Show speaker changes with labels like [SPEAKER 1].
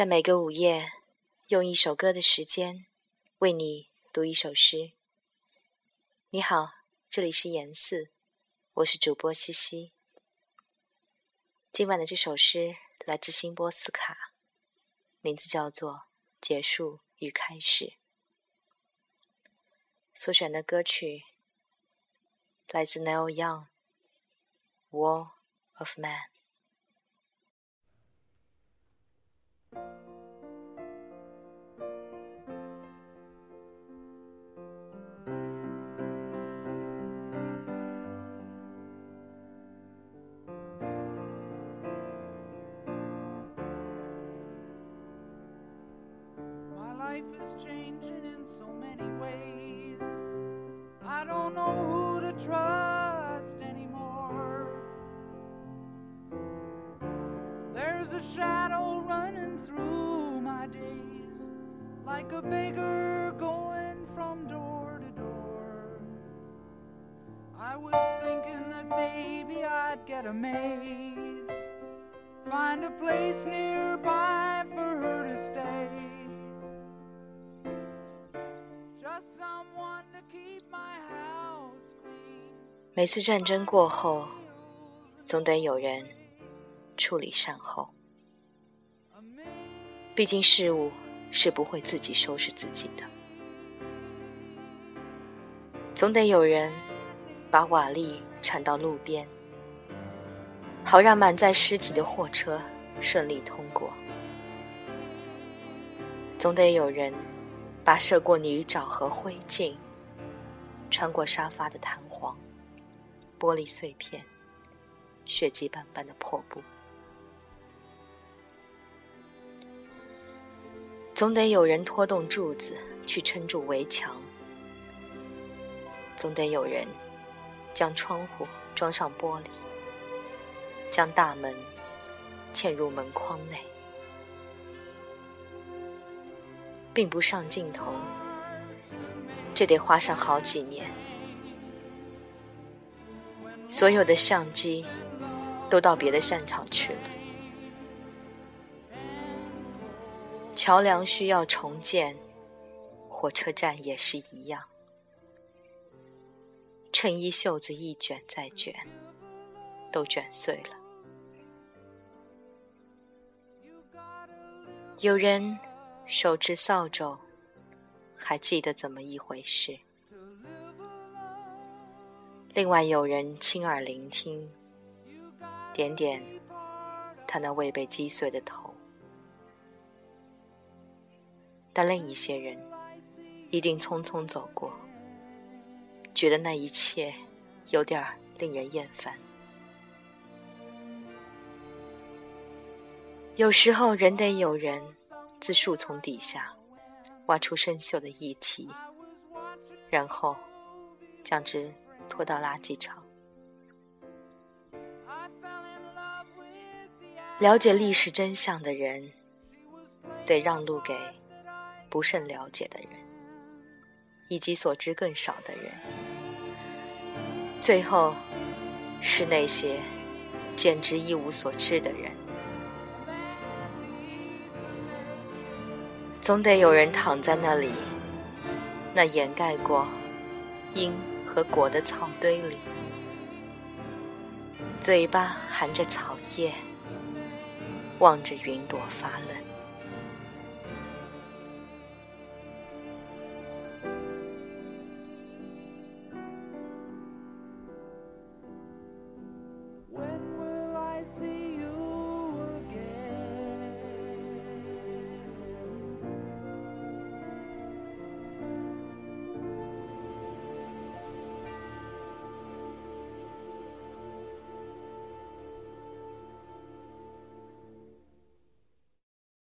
[SPEAKER 1] 在每个午夜，用一首歌的时间为你读一首诗。你好，这里是言四，我是主播西西。今晚的这首诗来自辛波斯卡，名字叫做《结束与开始》。所选的歌曲来自 Neil Young，《War of Man》。
[SPEAKER 2] Life is changing in so many ways. I don't know who to trust anymore. There's a shadow running through my days, like a beggar going from door to door. I was thinking that maybe I'd get a maid, find a place nearby
[SPEAKER 1] 每次战争过后，总得有人处理善后。毕竟事物是不会自己收拾自己的，总得有人把瓦砾铲到路边，好让满载尸体的货车顺利通过。总得有人把涉过泥沼和灰烬，穿过沙发的弹簧。玻璃碎片，血迹斑斑的破布，总得有人拖动柱子去撑住围墙，总得有人将窗户装上玻璃，将大门嵌入门框内，并不上镜头，这得花上好几年。所有的相机都到别的战场去了。桥梁需要重建，火车站也是一样。衬衣袖子一卷再卷，都卷碎了。有人手持扫帚，还记得怎么一回事。另外有人亲耳聆听，点点他那未被击碎的头，但另一些人一定匆匆走过，觉得那一切有点令人厌烦。有时候，人得有人自树丛底下挖出生锈的议题，然后将之。拖到垃圾场。了解历史真相的人，得让路给不甚了解的人，以及所知更少的人。最后，是那些简直一无所知的人。总得有人躺在那里，那掩盖过阴。和果的草堆里，嘴巴含着草叶，望着云朵发冷。